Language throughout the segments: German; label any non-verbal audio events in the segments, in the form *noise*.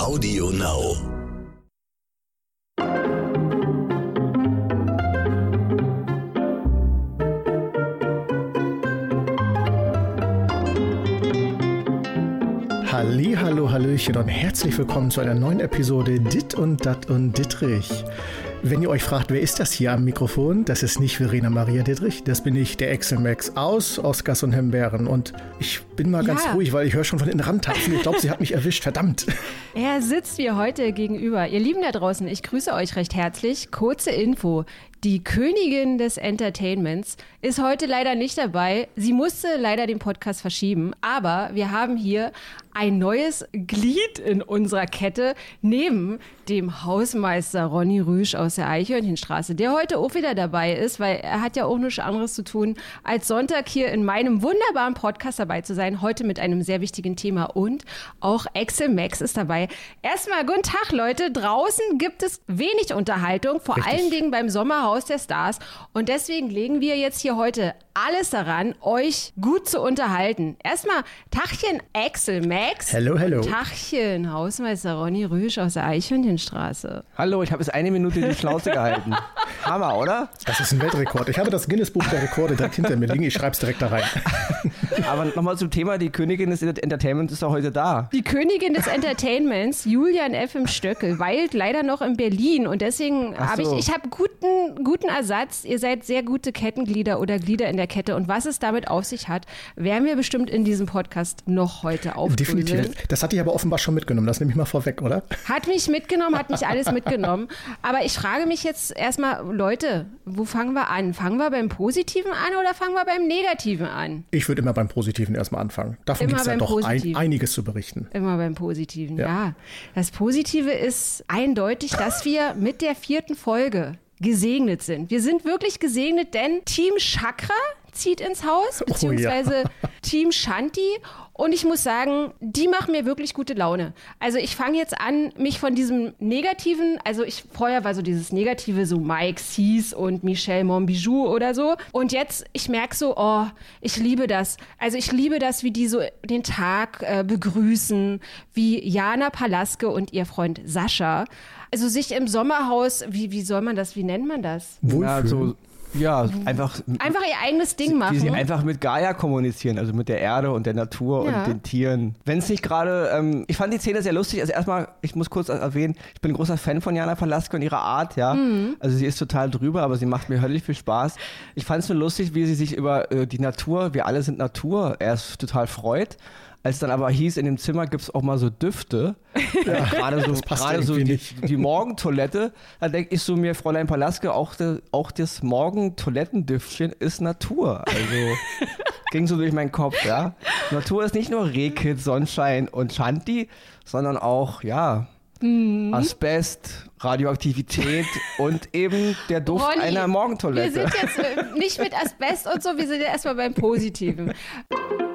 Audio Now. Halli, hallo, hallöchen und herzlich willkommen zu einer neuen Episode Dit und Dat und Dittrich. Wenn ihr euch fragt, wer ist das hier am Mikrofon, das ist nicht Verena Maria Dittrich, das bin ich, der Excel Max aus Oscars und Hembeeren. Und ich bin mal ganz Ja. ruhig, weil ich höre schon von den Randtapfen. Ich glaube, sie hat mich erwischt, verdammt. Er sitzt mir heute gegenüber. Ihr Lieben da draußen, ich grüße euch recht herzlich. Kurze Info. Die Königin des Entertainments ist heute leider nicht dabei. Sie musste leider den Podcast verschieben. Aber wir haben hier ein neues Glied in unserer Kette neben dem Hausmeister Ronny Rüsch aus der Eichhörnchenstraße, der heute auch wieder dabei ist, weil er hat ja auch nichts anderes zu tun, als Sonntag hier in meinem wunderbaren Podcast dabei zu sein. Heute mit einem sehr wichtigen Thema und auch Excel Max ist dabei. Erstmal guten Tag, Leute. Draußen gibt es wenig Unterhaltung, vor Richtig. allen Dingen beim Sommerhaus der Stars. Und deswegen legen wir jetzt hier heute alles daran, euch gut zu unterhalten. Erstmal Tachchen Excel Max. Hello, hello. Tachchen, Hausmeister Ronny Rüsch aus der Eichhörnchenstraße. Hallo, ich habe jetzt eine Minute die Schnauze gehalten. *laughs* Hammer, oder? Das ist ein Weltrekord. Ich habe das Guinness-Buch der Rekorde direkt hinter mir liegen. Ich schreibe es direkt da rein. *laughs* Aber nochmal zum Thema, die Königin des Entertainments ist doch heute da. Die Königin des Entertainments, Julian F. im Stöckel, weilt leider noch in Berlin und deswegen Ach habe ich, so. ich habe guten, guten Ersatz. Ihr seid sehr gute Kettenglieder oder Glieder in der Kette und was es damit auf sich hat, werden wir bestimmt in diesem Podcast noch heute aufdröseln. Definitiv. Das hatte ich aber offenbar schon mitgenommen. Das nehme ich mal vorweg, oder? Hat mich mitgenommen, hat mich alles mitgenommen. Aber ich frage mich jetzt erstmal, Leute, wo fangen wir an? Fangen wir beim Positiven an oder fangen wir beim Negativen an? Ich würde immer beim Positiven erstmal anfangen. Davon gibt es ja doch ein, einiges zu berichten. Immer beim Positiven, Ja. ja. Das Positive ist eindeutig, dass wir mit der vierten Folge gesegnet sind. Wir sind wirklich gesegnet, denn Team Chakra zieht ins Haus, Oh ja. beziehungsweise Team Shanti. Und ich muss sagen, die machen mir wirklich gute Laune. Also ich fange jetzt an, mich von diesem Negativen, also ich vorher war so dieses Negative, so Mike Sees und Michelle Monbijou oder so. Und jetzt, ich merke so, oh, ich liebe das. Also ich liebe das, wie die so den Tag äh, begrüßen, wie Jana Palaske und ihr Freund Sascha. Also sich im Sommerhaus, wie, wie soll man das, wie nennt man das? Ja, so, ja einfach, Einfach ihr eigenes Ding machen. die sie einfach mit Gaia kommunizieren, also mit der Erde und der Natur Ja. und den Tieren. Wenn es nicht gerade, ähm, ich fand die Szene sehr lustig. Also erstmal, ich muss kurz erwähnen, ich bin ein großer Fan von Jana Palaske und ihrer Art, ja. Mhm. Also sie ist total drüber, aber sie macht mir höllisch viel Spaß. Ich fand es nur lustig, wie sie sich über äh, die Natur, wir alle sind Natur, erst total freut. Als dann aber hieß, in dem Zimmer gibt es auch mal so Düfte. *laughs* Ja, gerade so, das passt gerade so die, die Morgentoilette. Da denke ich so mir, Fräulein Palaske, auch, de, auch das Morgentoilettendüftchen ist Natur. Also *laughs* ging so durch meinen Kopf, ja. Natur ist nicht nur Rehkit, Sonnenschein und Shanti, sondern auch, ja, Mhm. Asbest, Radioaktivität und eben der Duft Ronny, einer Wir Morgentoilette. sind jetzt äh, nicht mit Asbest und so, wir sind ja erstmal beim Positiven. *laughs*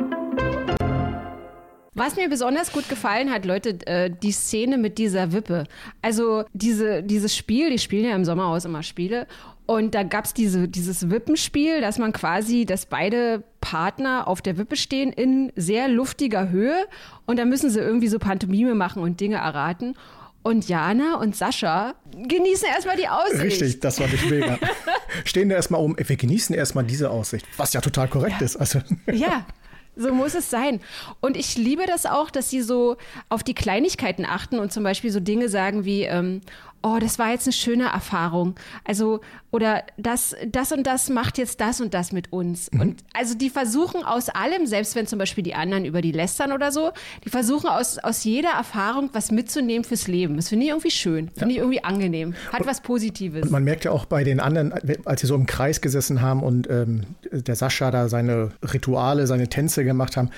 Was mir besonders gut gefallen hat, Leute, äh, die Szene mit dieser Wippe. Also diese, dieses Spiel, die spielen ja im Sommerhaus immer Spiele. Und da gab's diese, dieses Wippenspiel, dass man quasi, dass beide Partner auf der Wippe stehen in sehr luftiger Höhe. Und da müssen sie irgendwie so Pantomime machen und Dinge erraten. Und Jana und Sascha genießen erstmal die Aussicht. Richtig, das war nicht mega. *laughs* Stehen da erstmal um, wir genießen erstmal diese Aussicht, was ja total korrekt ist. Also, Ja, so muss es sein. Und ich liebe das auch, dass sie so auf die Kleinigkeiten achten und zum Beispiel so Dinge sagen wie, ähm, oh, das war jetzt eine schöne Erfahrung. Also, oder das, das und das macht jetzt das und das mit uns. Und also die versuchen aus allem, selbst wenn zum Beispiel die anderen über die lästern oder so, die versuchen aus, aus jeder Erfahrung was mitzunehmen fürs Leben. Das finde ich irgendwie schön, finde ich irgendwie angenehm. Hat was Positives. man merkt ja auch bei den anderen, als sie so im Kreis gesessen haben und ähm, der Sascha da seine Rituale, seine Tänze gemacht haben,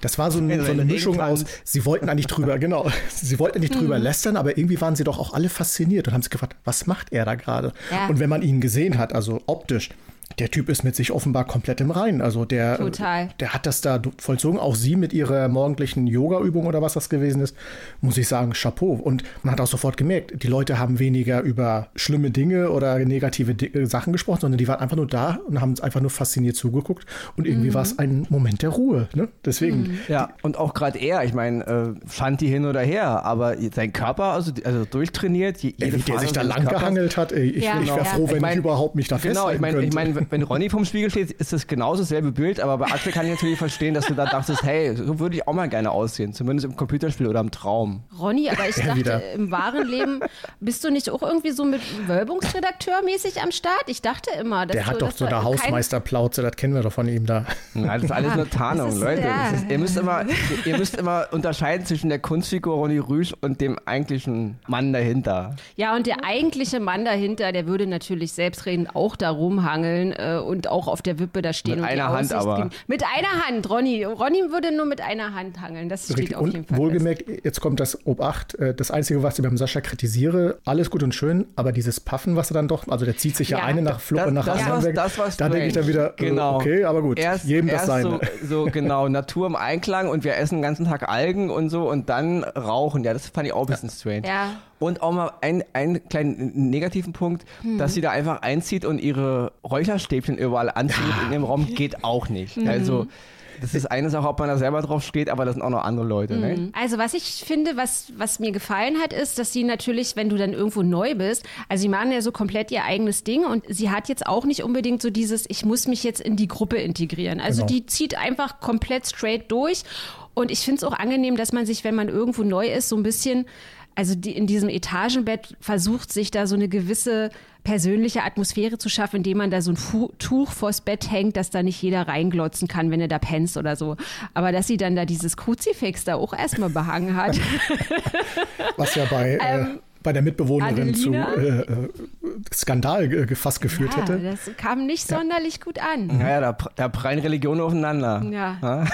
das war so, ein, so eine ein Mischung aus, sie wollten eigentlich drüber, genau, *laughs* sie wollten nicht drüber lästern, aber irgendwie waren sie doch auch alle fasziniert und haben sich gefragt, was macht er da gerade? Ja. Und wenn man ihn gesehen hat, also optisch, der Typ ist mit sich offenbar komplett im Reinen. Also der, Total. der hat das da vollzogen. Auch sie mit ihrer morgendlichen Yoga-Übung oder was das gewesen ist, muss ich sagen, Chapeau. Und man hat auch sofort gemerkt, die Leute haben weniger über schlimme Dinge oder negative Di äh, Sachen gesprochen, sondern die waren einfach nur da und haben einfach nur fasziniert zugeguckt. Und irgendwie war es ein Moment der Ruhe. Ne? Deswegen. Ja, und auch gerade er, ich meine, äh, Shanti hin oder her, aber sein Körper, also, also durchtrainiert, je- Ey, jede wie der sich da lang gehangelt hat, ey, ich, Ja, ich wäre ja. froh, wenn Ich ich, mein- überhaupt mich da Genau, festhalten ich meine, ich könnte. Wenn Ronny vom Spiegel steht, ist das genau dasselbe Bild, aber bei Axel kann ich natürlich verstehen, dass du da dachtest, hey, so würde ich auch mal gerne aussehen, zumindest im Computerspiel oder im Traum. Ronny, aber ich *laughs* Ja, dachte, wieder. im wahren Leben bist du nicht auch irgendwie so mit Wölbungsredakteur mäßig am Start? Ich dachte immer, dass der du, hat doch so eine Hausmeisterplauze, das kennen wir doch von ihm da. Ja, das ist alles nur Tarnung, Leute. ist, ihr, müsst immer, ihr müsst immer unterscheiden zwischen der Kunstfigur Ronny Rüsch und dem eigentlichen Mann dahinter. Ja, und der eigentliche Mann dahinter, der würde natürlich selbstredend auch da rumhangeln äh, und auch auf der Wippe da stehen. Mit und die einer Hand Aussicht aber. Mit einer Hand, Ronny. Ronny würde nur mit einer Hand hangeln. Das steht Richtig. auf jeden Fall. wohlgemerkt, jetzt kommt das Obacht. äh, Das Einzige, was ich beim Sascha kritisiere, alles gut und schön, aber dieses Paffen, was er dann doch, also der zieht sich ja, Ja. eine nach Fluppe nach das, anderen was, weg. das was da denke ich dann wieder, äh, genau. okay, aber gut, erst, jedem das erst seine. So, so genau, Natur im Einklang und wir essen den ganzen Tag Algen und so und dann rauchen. Ja, das fand ich auch ein bisschen strange. Ja. Und auch mal ein- einen kleinen negativen Punkt, Hm. dass sie da einfach einzieht und ihre Räucherstäbchen überall anzündet in dem Raum, *laughs* geht auch nicht. Hm. Also, das ist eine Sache, ob man da selber drauf steht, aber das sind auch noch andere Leute. Ne? Also was ich finde, was, was mir gefallen hat, ist, dass sie natürlich, wenn du dann irgendwo neu bist, also sie machen ja so komplett ihr eigenes Ding und sie hat jetzt auch nicht unbedingt so dieses, ich muss mich jetzt in die Gruppe integrieren. Also Genau. die zieht einfach komplett straight durch und ich finde es auch angenehm, dass man sich, wenn man irgendwo neu ist, so ein bisschen also die, in diesem Etagenbett versucht sich da so eine gewisse persönliche Atmosphäre zu schaffen, indem man da so ein Fu Tuch vors Bett hängt, dass da nicht jeder reinglotzen kann, wenn er da penst oder so. Aber dass sie dann da dieses Kruzifix da auch erstmal behangen hat. *laughs* Was ja bei, äh, bei der Mitbewohnerin zu Adelina? äh, äh, Skandal äh, fast geführt ja, hätte. das kam nicht sonderlich gut an. Naja, da, da prallen Religionen aufeinander. Ja.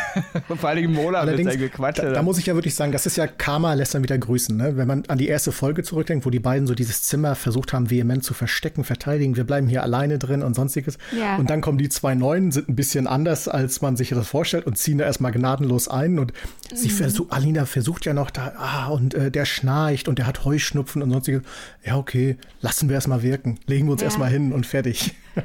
*laughs* Vor allem Mola Allerdings, seinem Gequatsche. da, da muss ich ja wirklich sagen, das ist ja Karma lässt dann wieder grüßen. Ne? Wenn man an die erste Folge zurückdenkt, wo die beiden so dieses Zimmer versucht haben, vehement zu verstecken, verteidigen, wir bleiben hier alleine drin und sonstiges. Ja. Und dann kommen die zwei Neuen, sind ein bisschen anders, als man sich das vorstellt und ziehen da erstmal gnadenlos ein. Und sie versucht, Alina versucht ja noch da, ah, und äh, der schnarcht und der hat Heuschnupfen und sonstiges. Ja, okay, lassen wir erstmal wirken. Legen wir uns Ja. erstmal hin und fertig. *laughs*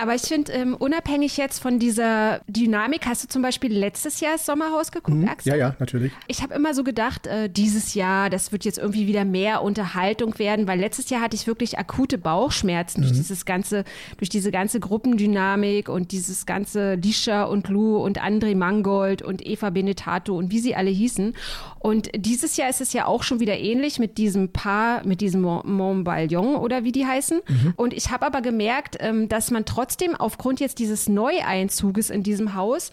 Aber ich finde, ähm, unabhängig jetzt von dieser Dynamik, hast du zum Beispiel letztes Jahr das Sommerhaus geguckt, Axel? Ja, ja, natürlich. Ich habe immer so gedacht, äh, dieses Jahr, das wird jetzt irgendwie wieder mehr Unterhaltung werden, weil letztes Jahr hatte ich wirklich akute Bauchschmerzen durch dieses ganze, durch diese ganze Gruppendynamik und dieses ganze Lisha und Lou und André Mangold und Eva Benetato und wie sie alle hießen. Und dieses Jahr ist es ja auch schon wieder ähnlich mit diesem Paar, mit diesem Mon- Montbalion oder wie die heißen. Und ich habe aber gemerkt, ähm, dass man trotzdem aufgrund jetzt dieses Neueinzuges in diesem Haus,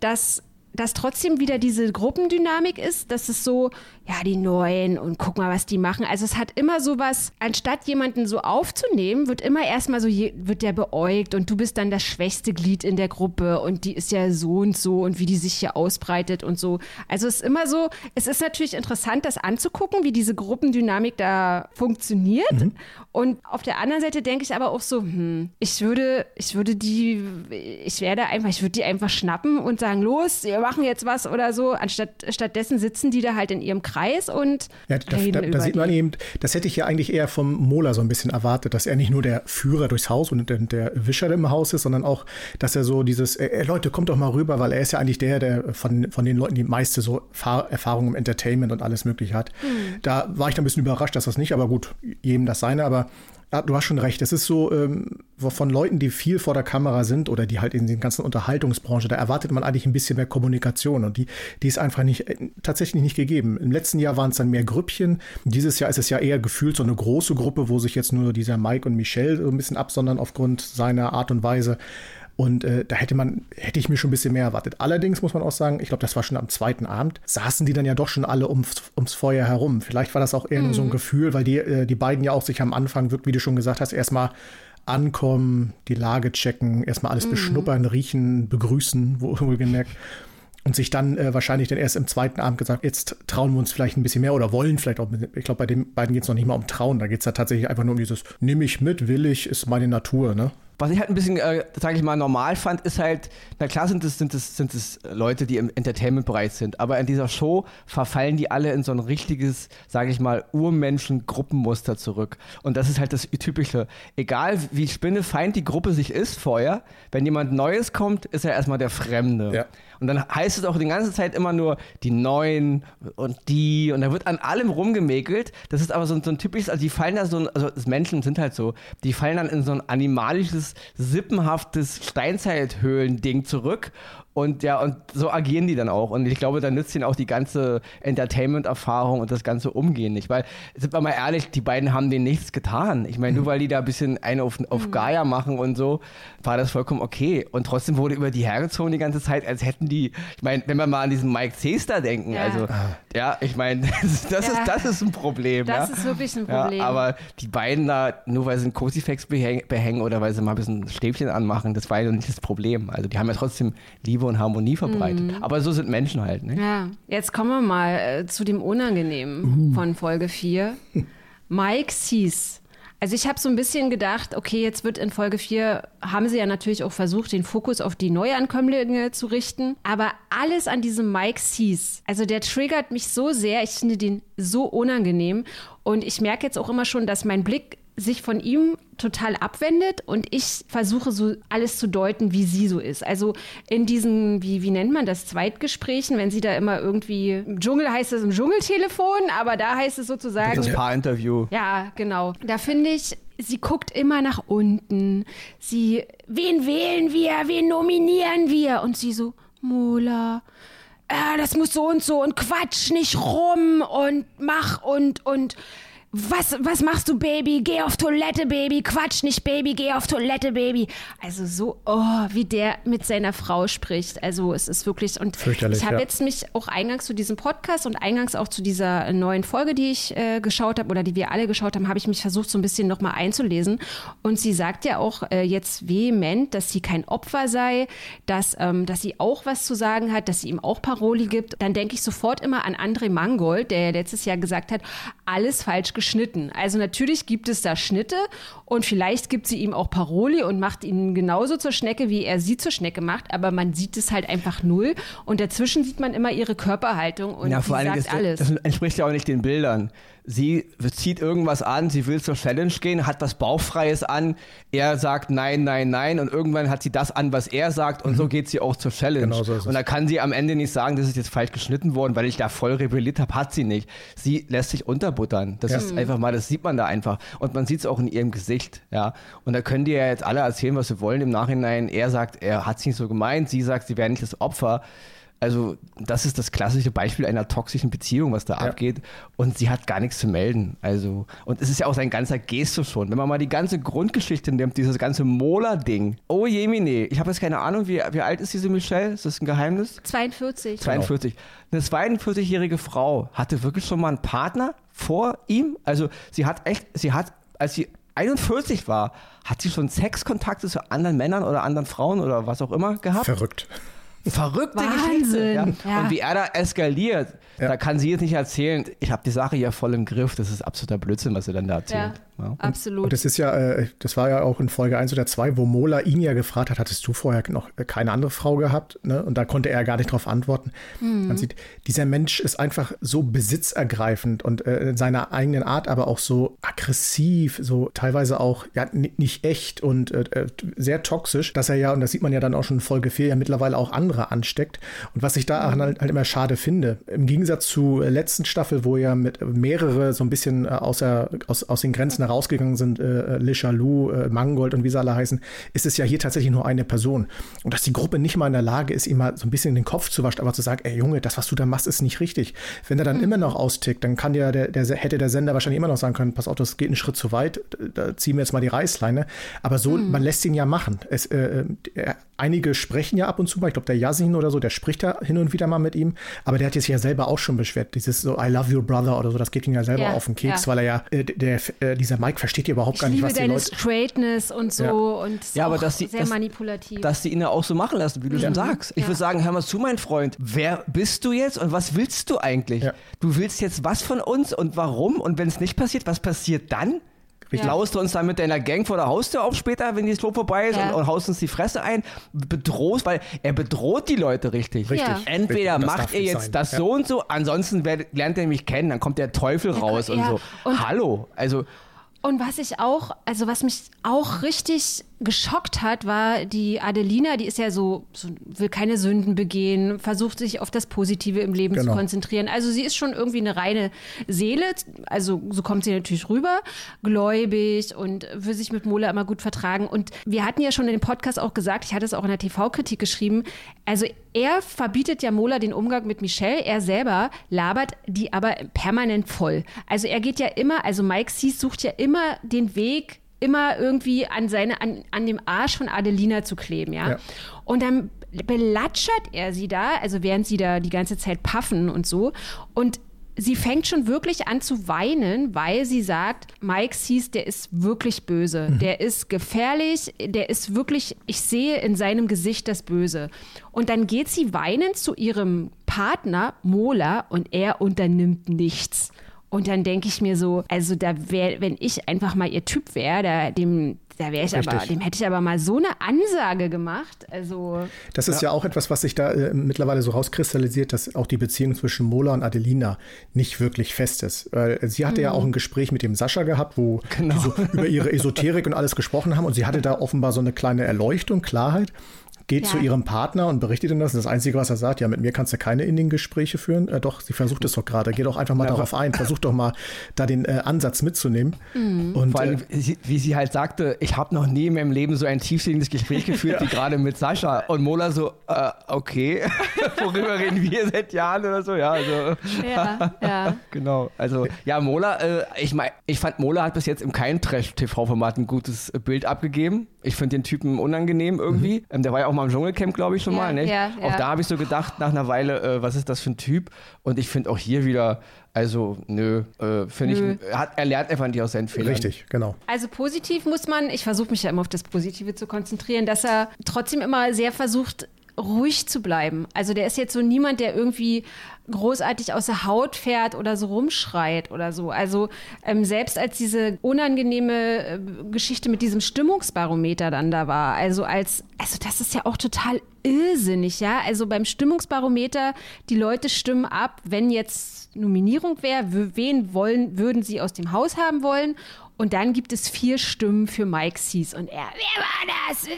dass dass trotzdem wieder diese Gruppendynamik ist, dass es so, ja, die Neuen und guck mal, was die machen. Also es hat immer so was, anstatt jemanden so aufzunehmen, wird immer erstmal so, je, wird der beäugt und du bist dann das schwächste Glied in der Gruppe und die ist ja so und so und wie die sich hier ausbreitet und so. Also es ist immer so, es ist natürlich interessant, das anzugucken, wie diese Gruppendynamik da funktioniert. Und auf der anderen Seite denke ich aber auch so, hm, ich würde, ich würde die, ich werde einfach, ich würde die einfach schnappen und sagen, los, wir machen jetzt was oder so. Anstatt, stattdessen sitzen die da halt in ihrem Kreis und Ja, da, reden da, über da sieht man eben, das hätte ich ja eigentlich eher vom Mola so ein bisschen erwartet, dass er nicht nur der Führer durchs Haus und der, der Wischer im Haus ist, sondern auch, dass er so dieses, äh, äh, Leute, kommt doch mal rüber, weil er ist ja eigentlich der, der von, von den Leuten die meiste so Fahr Erfahrung im Entertainment und alles mögliche hat. Hm. Da war ich dann ein bisschen überrascht, dass das nicht, aber gut, jedem das seine, aber ja, du hast schon recht. Es ist so ähm, von Leuten, die viel vor der Kamera sind oder die halt in den ganzen Unterhaltungsbranche, da erwartet man eigentlich ein bisschen mehr Kommunikation und die, die ist einfach nicht äh, tatsächlich nicht gegeben. Im letzten Jahr waren es dann mehr Grüppchen. Dieses Jahr ist es ja eher gefühlt so eine große Gruppe, wo sich jetzt nur dieser Mike und Michelle so ein bisschen absondern aufgrund seiner Art und Weise. Und äh, da hätte man, hätte ich mir schon ein bisschen mehr erwartet. Allerdings muss man auch sagen, ich glaube, das war schon am zweiten Abend, saßen die dann ja doch schon alle ums, ums Feuer herum. Vielleicht war das auch eher nur so ein Gefühl, weil die, äh, die beiden ja auch sich am Anfang, wirklich, wie du schon gesagt hast, erstmal ankommen, die Lage checken, erstmal alles beschnuppern, riechen, begrüßen, wo- wohlgemerkt. Und sich dann äh, wahrscheinlich dann erst im zweiten Abend gesagt, jetzt trauen wir uns vielleicht ein bisschen mehr oder wollen vielleicht auch. Ich glaube, bei den beiden geht es noch nicht mal um Trauen. Da geht es ja tatsächlich einfach nur um dieses, nimm ich mit, will ich, ist meine Natur, ne? Was ich halt ein bisschen, äh, sage ich mal, normal fand, ist halt, na klar sind es, sind es, sind es Leute, die im Entertainment-Bereich sind, aber in dieser Show verfallen die alle in so ein richtiges, sage ich mal, Urmenschen-Gruppenmuster zurück. Und das ist halt das Typische. Egal wie spinnefeind die Gruppe sich ist vorher, wenn jemand Neues kommt, ist er erstmal der Fremde. Ja. Und dann heißt es auch die ganze Zeit immer nur die Neuen und die und da wird an allem rumgemäkelt. Das ist aber so, ein- so ein typisches, also die fallen da so, also das Menschen sind halt so, die fallen dann in so ein animalisches, sippenhaftes Steinzeithöhlen-Ding zurück. Und ja, und so agieren die dann auch. Und ich glaube, da nützt ihnen auch die ganze Entertainment-Erfahrung und das ganze Umgehen nicht. Weil, sind wir mal ehrlich, die beiden haben denen nichts getan. Ich meine, nur weil die da ein bisschen eine auf, auf Gaia machen und so, war das vollkommen okay. Und trotzdem wurde über die hergezogen die ganze Zeit, als hätten die, ich meine, wenn wir mal an diesen Mike Cester denken, Ja. also, ja, ich meine, *laughs* das, das, Ja. ist, das ist ein Problem. Das ja. ist wirklich ein Problem. Aber die beiden da, nur weil sie einen Crucifix behäng- behängen oder weil sie mal ein bisschen Stäbchen anmachen, das war ja nicht das Problem. Also die haben ja trotzdem Liebe und Harmonie verbreitet. Aber so sind Menschen halt, ne? Ja, jetzt kommen wir mal äh, zu dem Unangenehmen von Folge 4. *laughs* Mike Sees. Also ich habe so ein bisschen gedacht, okay, jetzt wird in Folge 4, haben sie ja natürlich auch versucht, den Fokus auf die Neuankömmlinge zu richten. Aber alles an diesem Mike Sees, also der triggert mich so sehr, ich finde den so unangenehm. Und ich merke jetzt auch immer schon, dass mein Blick sich von ihm total abwendet und ich versuche so alles zu deuten, wie sie so ist. Also in diesen, wie, wie nennt man das, Zweitgesprächen, wenn sie da immer irgendwie, im Dschungel heißt es im Dschungeltelefon, aber da heißt es sozusagen. Das Paarinterview. Ja, genau. Da finde ich, sie guckt immer nach unten. Sie, wen wählen wir? Wen nominieren wir? Und sie so, Mola. Äh, das muss so und so und quatsch nicht rum und mach und und was, was machst du, Baby? Geh auf Toilette, Baby. Quatsch nicht, Baby. Geh auf Toilette, Baby. Also so, oh, wie der mit seiner Frau spricht. Also es ist wirklich, und ich habe ja. jetzt mich auch eingangs zu diesem Podcast und eingangs auch zu dieser neuen Folge, die ich äh, geschaut habe oder die wir alle geschaut haben, habe ich mich versucht, so ein bisschen nochmal einzulesen. Und sie sagt ja auch äh, jetzt vehement, dass sie kein Opfer sei, dass, ähm, dass sie auch was zu sagen hat, dass sie ihm auch Paroli gibt. Dann denke ich sofort immer an André Mangold, der ja letztes Jahr gesagt hat, alles falsch geschnitten. Also natürlich gibt es da Schnitte und vielleicht gibt sie ihm auch Paroli und macht ihn genauso zur Schnecke, wie er sie zur Schnecke macht, aber man sieht es halt einfach null und dazwischen sieht man immer ihre Körperhaltung und Ja, sie vor sagt das, alles. das entspricht ja auch nicht den Bildern. Sie zieht irgendwas an, sie will zur Challenge gehen, hat was Bauchfreies an, er sagt nein, nein, nein und irgendwann hat sie das an, was er sagt und so geht sie auch zur Challenge. Genau so ist es. und da kann sie am Ende nicht sagen, das ist jetzt falsch geschnitten worden, weil ich da voll rebelliert habe, hat sie nicht. Sie lässt sich unterbuttern. Das Ja. ist einfach mal, das sieht man da einfach und man sieht es auch in ihrem Gesicht, ja. Und da können die ja jetzt alle erzählen, was sie wollen im Nachhinein. Er sagt, er hat es nicht so gemeint, sie sagt, sie wäre nicht das Opfer. Also, das ist das klassische Beispiel einer toxischen Beziehung, was da Ja. abgeht. Und sie hat gar nichts zu melden. Also, und es ist ja auch sein ganzer Gestus schon. Wenn man mal die ganze Grundgeschichte nimmt, dieses ganze Mola-Ding. Oh Jemine, ich habe jetzt keine Ahnung, wie, wie alt ist diese Michelle? Ist das ein Geheimnis? 42. 42. Eine 42-jährige Frau hatte wirklich schon mal einen Partner vor ihm. Also, sie hat echt, sie hat, als sie 41 war, hat sie schon Sexkontakte zu anderen Männern oder anderen Frauen oder was auch immer gehabt. Verrückt. Verrückte Wahnsinn, Geschichte. Ja. ja. Und wie er da eskaliert, Ja. da kann sie jetzt nicht erzählen, ich habe die Sache ja voll im Griff. Das ist absoluter Blödsinn, was sie dann da Ja, erzählt. Ja. absolut. Und das ist ja, äh, das war ja auch in Folge 1 oder 2, wo Mola ihn ja gefragt hat, hattest du vorher noch keine andere Frau gehabt? Ne? Und da konnte er gar nicht drauf antworten. Man sieht, dieser Mensch ist einfach so besitzergreifend und äh, in seiner eigenen Art, aber auch so aggressiv, so teilweise auch ja nicht echt und äh, sehr toxisch, dass er ja, und das sieht man ja dann auch schon in Folge 4, ja mittlerweile auch andere ansteckt. Und was ich da halt, halt immer schade finde, im Gegensatz zur letzten Staffel, wo ja mit mehrere so ein bisschen äh, außer, aus, aus den Grenzen herausgegangen sind, äh, Le Chalou, äh, Mangold und wie sie alle heißen, ist es ja hier tatsächlich nur eine Person. Und dass die Gruppe nicht mal in der Lage ist, ihm mal so ein bisschen den Kopf zu waschen, aber zu sagen, ey Junge, das, was du da machst, ist nicht richtig. Wenn er dann immer noch austickt, dann kann ja der, der, hätte der Sender wahrscheinlich immer noch sagen können, pass auf, das geht einen Schritt zu weit, da ziehen wir jetzt mal die Reißleine. Aber so, man lässt ihn ja machen. Es, äh, äh, einige sprechen ja ab und zu mal, ich glaube, der Yasin oder so, der spricht da hin und wieder mal mit ihm, aber der hat jetzt ja selber auch schon beschwert, dieses so I love your brother oder so, das geht ihm ja selber Ja, auf den Keks, ja. weil er ja, äh, der, äh, dieser Mike versteht ja überhaupt ich gar nicht, was die deine Leute. Straightness und so Ja. und ist Ja, aber dass sie- sehr dass- manipulativ. Dass sie ihn ja auch so machen lassen, wie du schon sagst. Ich Ja. würde sagen, hör mal zu, mein Freund. Wer bist du jetzt und was willst du eigentlich? Ja. Du willst jetzt was von uns und warum? Und wenn es nicht passiert, was passiert dann? Ja. Klaust du uns dann mit deiner Gang vor der Haustür auf später, wenn die Klo vorbei ist Ja. und, und haust uns die Fresse ein, bedrohst, weil er bedroht die Leute richtig. Richtig. Ja. Entweder Das macht er jetzt sein. das Ja. so und so, ansonsten werd, lernt er mich kennen, dann kommt der Teufel raus und so. Und- Hallo, also Und was ich auch, also was mich auch richtig geschockt hat, war die Adelina, die ist ja so, so will keine Sünden begehen, versucht sich auf das Positive im Leben Genau. zu konzentrieren. Also sie ist schon irgendwie eine reine Seele, also so kommt sie natürlich rüber, gläubig und will sich mit Mola immer gut vertragen. Und wir hatten ja schon in dem Podcast auch gesagt, ich hatte es auch in der TV-Kritik geschrieben, also er verbietet ja Mola den Umgang mit Michelle, er selber labert die aber permanent voll. Also er geht ja immer, also Mike Sees sucht ja immer den Weg, immer irgendwie an seine, an, an dem Arsch von Adelina zu kleben, ja. Ja. Und dann belatschert er sie da, also während sie da die ganze Zeit paffen und so. Und sie fängt schon wirklich an zu weinen, weil sie sagt, Mike Sees, der ist wirklich böse. Der ist gefährlich, der ist wirklich, ich sehe in seinem Gesicht das Böse. Und dann geht sie weinend zu ihrem Partner Mola und er unternimmt nichts. Und dann denke ich mir so, also da wäre, wenn ich einfach mal ihr Typ wäre, da, dem, da wäre ich aber, Richtig. dem hätte ich aber mal so eine Ansage gemacht. Also Das ist ja. auch etwas, was sich da äh, mittlerweile so rauskristallisiert, dass auch die Beziehung zwischen Mola und Adelina nicht wirklich fest ist. Weil sie hatte ja auch ein Gespräch mit dem Sascha gehabt, wo die so über ihre Esoterik und alles gesprochen haben und sie hatte da offenbar so eine kleine Erleuchtung, Klarheit. Geht Ja. zu ihrem Partner und berichtet ihm das. Und das Einzige, was er sagt, ja, mit mir kannst du keine Innengespräche führen. Äh, doch, sie versucht es doch gerade. Geh doch einfach mal darauf ein. Versuch doch mal, da den äh, Ansatz mitzunehmen. Und vor allem, äh, wie sie- halt sagte, ich habe noch nie in meinem Leben so ein tiefsinniges Gespräch *laughs* geführt wie gerade mit Sascha. Und Mola so, äh, okay, *laughs* worüber reden wir seit Jahren oder so? Ja, also. ja, ja. *laughs* Genau, also ja, Mola, äh, ich meine, ich fand Mola hat bis jetzt in keinem Trash-TV-Format ein gutes Bild abgegeben. Ich finde den Typen unangenehm irgendwie. Ähm, der war ja auch mal im Dschungelcamp, glaube ich, schon Ja, mal. Ne? ja, Auch ja. da habe ich so gedacht, nach einer Weile, äh, was ist das für ein Typ? Und ich finde auch hier wieder, also nö, äh, finde ich, er hat, er lernt einfach nicht aus seinen Fehlern. richtig, genau. Also positiv muss man, ich versuche mich ja immer auf das Positive zu konzentrieren, dass er trotzdem immer sehr versucht, ruhig zu bleiben. Also der ist jetzt so niemand, der irgendwie großartig aus der Haut fährt oder so rumschreit oder so. Also ähm, selbst als diese unangenehme äh, Geschichte mit diesem Stimmungsbarometer dann da war, also als, also das ist ja auch total irrsinnig, ja. Also beim Stimmungsbarometer, die Leute stimmen ab, wenn jetzt Nominierung wäre, wen wollen, würden sie aus dem Haus haben wollen? Und dann gibt es vier Stimmen für Mike Sees. Und er, wer war das?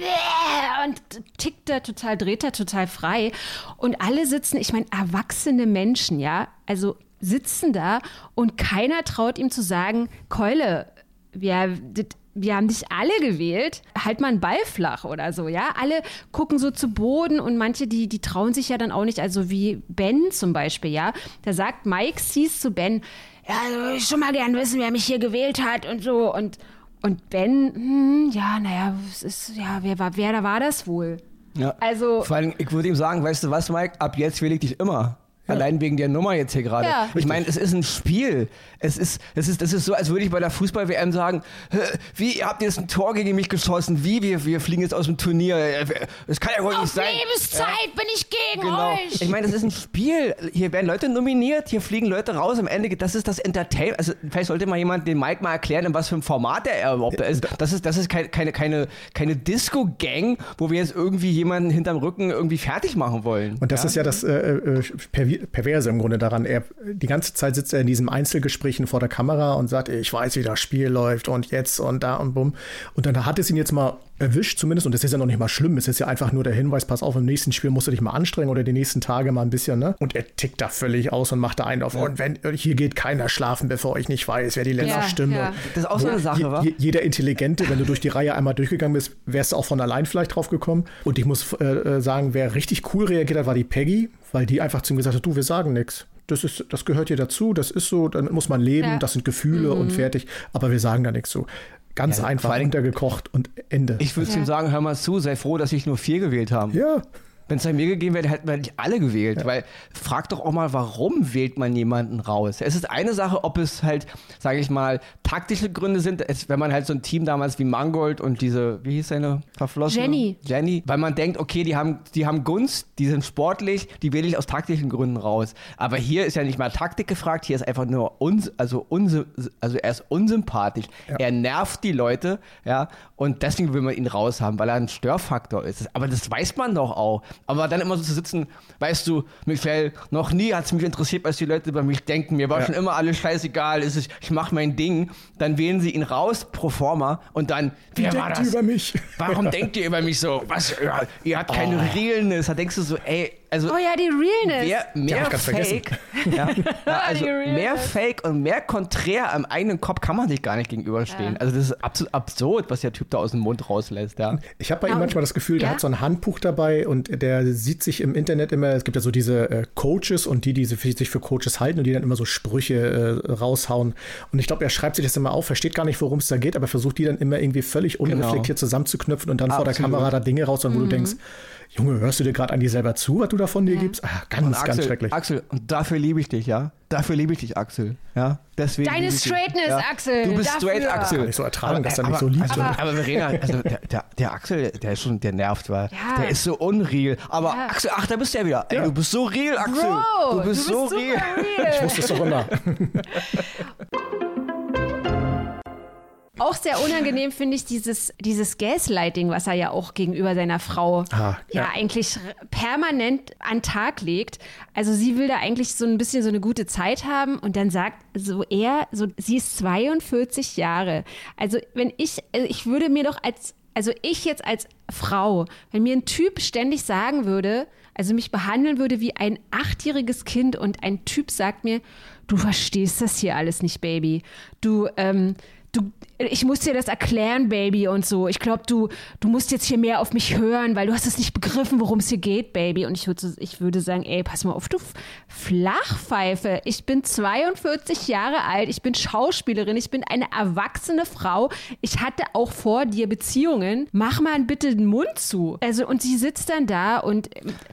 Und tickt da total, dreht da total frei. Und alle sitzen, ich meine, erwachsene Menschen, ja, also sitzen da und keiner traut ihm zu sagen, Keule, wir, dit- wir haben dich alle gewählt, halt mal einen Ball flach oder so, ja. Alle gucken so zu Boden und manche, die, die trauen sich ja dann auch nicht, also wie Ben zum Beispiel, ja. Da sagt Mike Sees zu Ben, ja, also ich schon mal gern wissen, wer mich hier gewählt hat und so. Und, und Ben, hm, ja, naja, es ist, ja, wer war, wer da war das wohl? Ja. Also, Vor allem, ich würde ihm sagen, weißt du was, Mike, ab jetzt wähle ich dich immer. Allein wegen der Nummer jetzt hier gerade. Ja. Ich meine, es ist ein Spiel. Es ist, es ist, das ist so, als würde ich bei der Fußball-WM sagen, "Hä, wie, ihr habt jetzt ein Tor gegen mich geschossen, wie, wir, wir fliegen jetzt aus dem Turnier. Äh, Das kann ja wohl nicht auf sein. Lebenszeit bin ich gegen Genau. euch. Ich meine, das ist ein Spiel. Hier werden Leute nominiert, hier fliegen Leute raus. Am Ende, das ist das Entertainment. Also, vielleicht sollte mal jemand den Mike mal erklären, in was für einem Format er überhaupt ist. Das ist, das ist keine, keine, keine, keine Disco-Gang, wo wir jetzt irgendwie jemanden hinterm Rücken irgendwie fertig machen wollen. Und das ist ja das äh, äh, Perverse im Grunde daran. Er, die ganze Zeit sitzt er in diesen Einzelgesprächen vor der Kamera und sagt, ich weiß, wie das Spiel läuft und jetzt und da und bumm. Und dann hat es ihn jetzt mal erwischt zumindest. Und das ist ja noch nicht mal schlimm. Es ist ja einfach nur der Hinweis, pass auf, im nächsten Spiel musst du dich mal anstrengen oder die nächsten Tage mal ein bisschen, ne? Und er tickt da völlig aus und macht da einen auf. Und wenn, hier geht keiner schlafen, bevor ich nicht weiß, wer die letzte Ja, Stimme. ja. Das ist auch so eine Sache, Je, wa? je, jeder Intelligente, wenn du durch die Reihe einmal durchgegangen bist, wärst du auch von allein vielleicht drauf gekommen. Und ich muss äh, äh, sagen, wer richtig cool reagiert hat, war die Peggy, weil die einfach zu ihm gesagt hat, du, wir sagen nichts. Das, ist, das gehört hier dazu, das ist so, dann muss man leben, Ja. das sind Gefühle und fertig, aber wir sagen da nichts so. Ganz Ja, einfach runtergekocht und Ende. Ich würde Ja. ihm sagen, hör mal zu, sei froh, dass ich nur vier gewählt haben. ja, wenn es an mir gegeben wäre, hätten wir nicht alle gewählt. Ja. Weil frag doch auch mal, warum wählt man jemanden raus? Es ist eine Sache, ob es halt, sage ich mal, taktische Gründe sind, es, wenn man halt so ein Team damals wie Mangold und diese, wie hieß seine verflossene? Jenny. Jenny. Weil man denkt, okay, die haben, die haben Gunst, die sind sportlich, die wähle ich aus taktischen Gründen raus. Aber hier ist ja nicht mal Taktik gefragt, hier ist einfach nur uns, also, uns, also er ist unsympathisch. Ja. Er nervt die Leute, ja, und deswegen will man ihn raus haben, weil er ein Störfaktor ist. Aber das weiß man doch auch. Aber dann immer so zu sitzen, weißt du, Michael, noch nie hat es mich interessiert, was die Leute über mich denken. Mir war ja. schon immer alles scheißegal. Ist, ich mache mein Ding. Dann wählen sie ihn raus pro forma und dann, Wie wer war das? über mich? Warum *laughs* denkt ihr über mich so? Was, ihr habt keine oh. Realness. Da denkst du so, ey, also oh ja, die Realness. Mehr, mehr Fake. *laughs* Ja, *laughs* ja, also mehr Fake und mehr konträr am eigenen Kopf kann man sich gar nicht gegenüberstehen. Ja. Also das ist absolut absurd, was der Typ da aus dem Mund rauslässt. Ja. Ich habe bei ihm manchmal das Gefühl, der hat so ein Handbuch dabei und der sieht sich im Internet immer, es gibt ja so diese äh, Coaches und die, die sich für Coaches halten und die dann immer so Sprüche äh, raushauen. Und ich glaube, er schreibt sich das immer auf, versteht gar nicht, worum es da geht, aber versucht die dann immer irgendwie völlig genau. unreflektiert genau. zusammenzuknüpfen und dann absolut. vor der Kamera da Dinge raus, wo mhm. du denkst, Junge, hörst du dir gerade an dir selber zu, was du da von dir ja. gibst? Ah, ganz, Axel, ganz schrecklich. Axel, und dafür liebe ich dich, ja? Dafür liebe ich dich, Axel. Ja? Deswegen Deine Straightness, ja? Axel. Du bist dafür. straight, Axel. Kann ich so ertragen, aber, dass er mich so liebt. Aber, aber Verena, also der, der, der, Axel, der ist schon, der nervt, weil ja. der ist so unreal. Aber ja. Axel, ach, da bist du ja wieder. Ey, du bist so real, Axel. Bro, du bist, du bist so real. real. Ich wusste es doch immer. *laughs* Auch sehr unangenehm finde ich dieses, dieses Gaslighting, was er ja auch gegenüber seiner Frau ah, ja. ja. eigentlich permanent an Tag legt. Also sie will da eigentlich so ein bisschen so eine gute Zeit haben und dann sagt so er, so sie ist 42 Jahre. Also wenn ich, also ich würde mir doch als, also ich jetzt als Frau, wenn mir ein Typ ständig sagen würde, also mich behandeln würde wie ein achtjähriges Kind und ein Typ sagt mir, du verstehst das hier alles nicht, Baby. Du, ähm, du, ich muss dir das erklären, Baby und so. Ich glaube, du, du musst jetzt hier mehr auf mich hören, weil du hast es nicht begriffen, worum es hier geht, Baby. Und ich würde, ich würde sagen, ey, pass mal auf, du Flachpfeife. Ich bin 42 Jahre alt, ich bin Schauspielerin, ich bin eine erwachsene Frau. Ich hatte auch vor dir Beziehungen. Mach mal bitte den Mund zu. Also, und sie sitzt dann da und.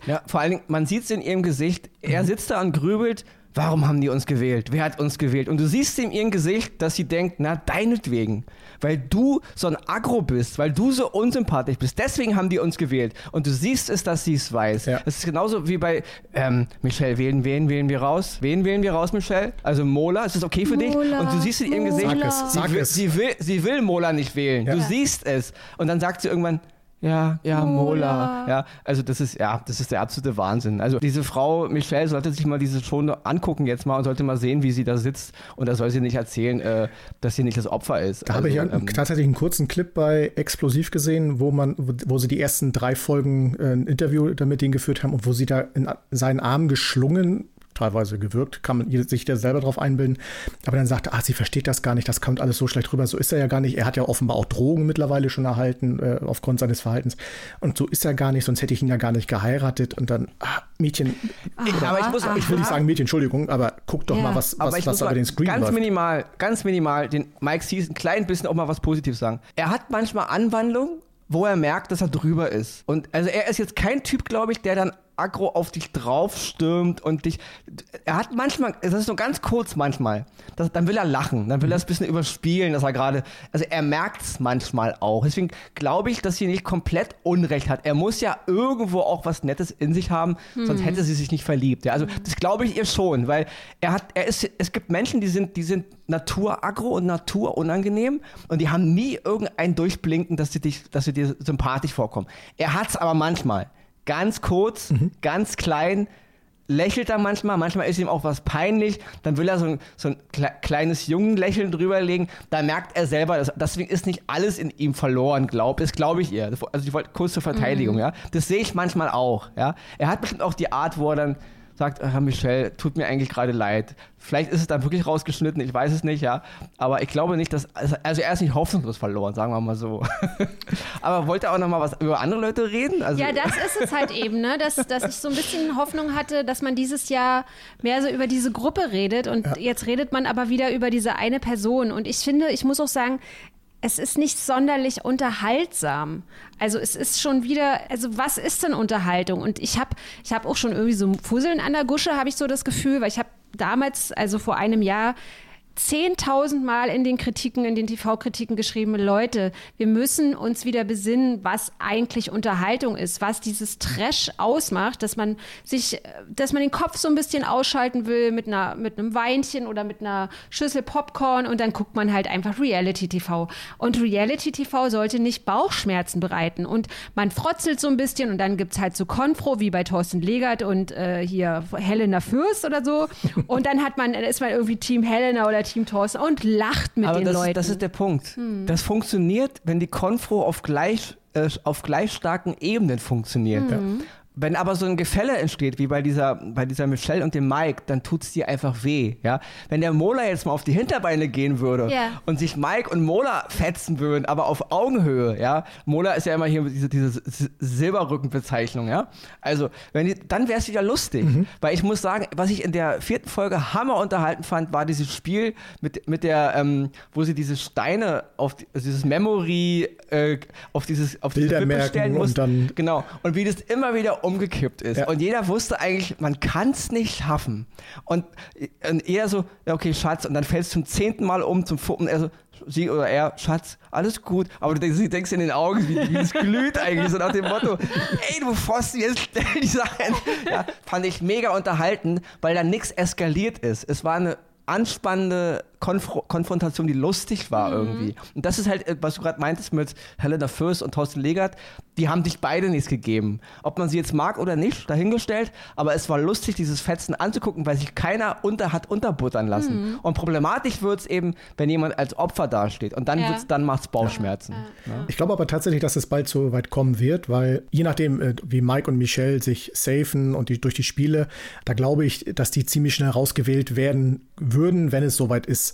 Ja, vor allen Dingen, man sieht es in ihrem Gesicht. Er sitzt da und grübelt Warum haben die uns gewählt? Wer hat uns gewählt? Und du siehst in ihrem Gesicht, dass sie denkt, na, deinetwegen. Weil du so ein Agro bist, weil du so unsympathisch bist. Deswegen haben die uns gewählt. Und du siehst es, dass sie es weiß. Ja. Das ist genauso wie bei, ähm, Michelle, wen, wen wählen wir raus? Wen wählen wir raus, Michelle? Also Mola, ist das okay für Mola, dich? Und du siehst in ihrem Gesicht, Sag es, sag sie, will, es. sie, will, sie will Mola nicht wählen. Ja. Du siehst es. Und dann sagt sie irgendwann, ja, ja, Mola. Ja, also das ist, ja, das ist der absolute Wahnsinn. Also diese Frau Michelle sollte sich mal diese schon angucken jetzt mal und sollte mal sehen, wie sie da sitzt. Und da soll sie nicht erzählen, äh, dass sie nicht das Opfer ist. Da also, habe ich ja ähm, tatsächlich einen kurzen Clip bei Explosiv gesehen, wo man, wo, wo sie die ersten drei Folgen äh, ein Interview damit ihn geführt haben und wo sie da in seinen Arm geschlungen teilweise gewirkt, kann man sich da selber drauf einbilden. Aber dann sagte, ah, sie versteht das gar nicht, das kommt alles so schlecht rüber. So ist er ja gar nicht. Er hat ja offenbar auch Drogen mittlerweile schon erhalten, äh, aufgrund seines Verhaltens. Und so ist er gar nicht, sonst hätte ich ihn ja gar nicht geheiratet. Und dann, ah, Mädchen, aha, aber ich, muss, ich will nicht sagen Mädchen, Entschuldigung, aber guck doch ja. mal, was, was, was da bei den Screen Ganz läuft. minimal, ganz minimal, den Mike Sees ein klein bisschen auch mal was Positives sagen. Er hat manchmal Anwandlungen, wo er merkt, dass er drüber ist. Und also er ist jetzt kein Typ, glaube ich, der dann aggro auf dich draufstürmt und dich. Er hat manchmal, das ist nur ganz kurz manchmal, das, dann will er lachen, dann will er es ein bisschen überspielen, dass er gerade. Also er merkt es manchmal auch. Deswegen glaube ich, dass sie nicht komplett Unrecht hat. Er muss ja irgendwo auch was Nettes in sich haben, hm. sonst hätte sie sich nicht verliebt. Ja, also das glaube ich ihr schon, weil er hat, er ist, es gibt Menschen, die sind, die sind Natur aggro und Natur unangenehm und die haben nie irgendein Durchblinken, dass sie dich, dass sie dir sympathisch vorkommen. Er hat es aber manchmal ganz kurz, mhm. ganz klein, lächelt er manchmal, manchmal ist ihm auch was peinlich, dann will er so ein, so ein kleines Jungenlächeln drüberlegen, da merkt er selber, dass, deswegen ist nicht alles in ihm verloren, glaub, das glaube ich ihr. Also ich wollte kurz zur Verteidigung, mhm. ja. Das sehe ich manchmal auch, ja. Er hat bestimmt auch die Art, wo er dann sagt, Herr Michel, tut mir eigentlich gerade leid. Vielleicht ist es dann wirklich rausgeschnitten, ich weiß es nicht, ja. Aber ich glaube nicht, dass, also, also er ist nicht hoffnungslos verloren, sagen wir mal so. *laughs* Aber wollte auch noch mal was über andere Leute reden? Also ja, das ist es halt eben, ne? dass, dass ich so ein bisschen Hoffnung hatte, dass man dieses Jahr mehr so über diese Gruppe redet und ja. jetzt redet man aber wieder über diese eine Person. Und ich finde, ich muss auch sagen, es ist nicht sonderlich unterhaltsam. Also es ist schon wieder, also was ist denn Unterhaltung? Und ich habe ich hab auch schon irgendwie so Fusseln an der Gusche, habe ich so das Gefühl, weil ich habe damals, also vor einem Jahr, 10.000 Mal in den Kritiken, in den TV-Kritiken geschrieben, Leute, wir müssen uns wieder besinnen, was eigentlich Unterhaltung ist, was dieses Trash ausmacht, dass man sich, dass man den Kopf so ein bisschen ausschalten will mit einer, mit einem Weinchen oder mit einer Schüssel Popcorn und dann guckt man halt einfach Reality-TV. Und Reality-TV sollte nicht Bauchschmerzen bereiten und man frotzelt so ein bisschen und dann gibt es halt so Konfro wie bei Thorsten Legert und äh, hier Helena Fürst oder so und dann hat man, ist man irgendwie Team Helena oder Team Thorsten und lacht mit Aber den das, Leuten. das ist der Punkt. Hm. Das funktioniert, wenn die Konfro auf gleich, äh, auf gleich starken Ebenen funktioniert. Hm. Wenn aber so ein Gefälle entsteht, wie bei dieser, bei dieser Michelle und dem Mike, dann tut es dir einfach weh. Ja? Wenn der Mola jetzt mal auf die Hinterbeine gehen würde Ja. und sich Mike und Mola fetzen würden, aber auf Augenhöhe, ja. Mola ist ja immer hier diese, diese Silberrückenbezeichnung, ja. Also, wenn die, dann wäre es wieder lustig. Weil ich muss sagen, was ich in der vierten Folge hammer unterhalten fand, war dieses Spiel mit, mit der, ähm, wo sie diese Steine auf die, also dieses Memory, äh, auf dieses, auf diese Wippe stellen und dann- Genau. Und wie das immer wieder umgekippt ist. Ja. Und jeder wusste eigentlich, man kann es nicht schaffen. Und, und er so, ja, okay, Schatz, und dann fällt es zum zehnten Mal um zum Fuppen. Er so, sie oder er, Schatz, alles gut. Aber du denkst, du denkst in den Augen, wie, wie es glüht eigentlich. So nach dem Motto, ey, du Pfosten, jetzt stell die Sache hin. Ja, fand ich mega unterhalten, weil da nichts eskaliert ist. Es war eine anspannende Konfro Konfrontation, die lustig war Mhm. irgendwie. Und das ist halt, äh, was du gerade meintest mit Helena Fürst und Thorsten Legert, die haben sich beide nichts gegeben. Ob man sie jetzt mag oder nicht, dahingestellt, aber es war lustig, dieses Fetzen anzugucken, weil sich keiner unter hat unterbuttern lassen. Mhm. Und problematisch wird es eben, wenn jemand als Opfer dasteht und dann, Ja. wird's, dann macht es Bauchschmerzen. Ich glaube aber tatsächlich, dass es bald so weit kommen wird, weil je nachdem, äh, wie Mike und Michelle sich safen und die, durch die Spiele, da glaube ich, dass die ziemlich schnell rausgewählt werden würden, wenn es soweit ist.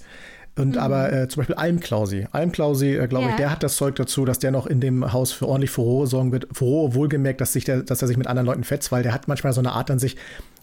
Und aber äh, zum Beispiel Almklausi. Almklausi, äh, glaube Ja. ich, der hat das Zeug dazu, dass der noch in dem Haus für ordentlich Furore sorgen wird. Furore wohlgemerkt, dass, sich der, dass er sich mit anderen Leuten fetzt, weil der hat manchmal so eine Art an sich,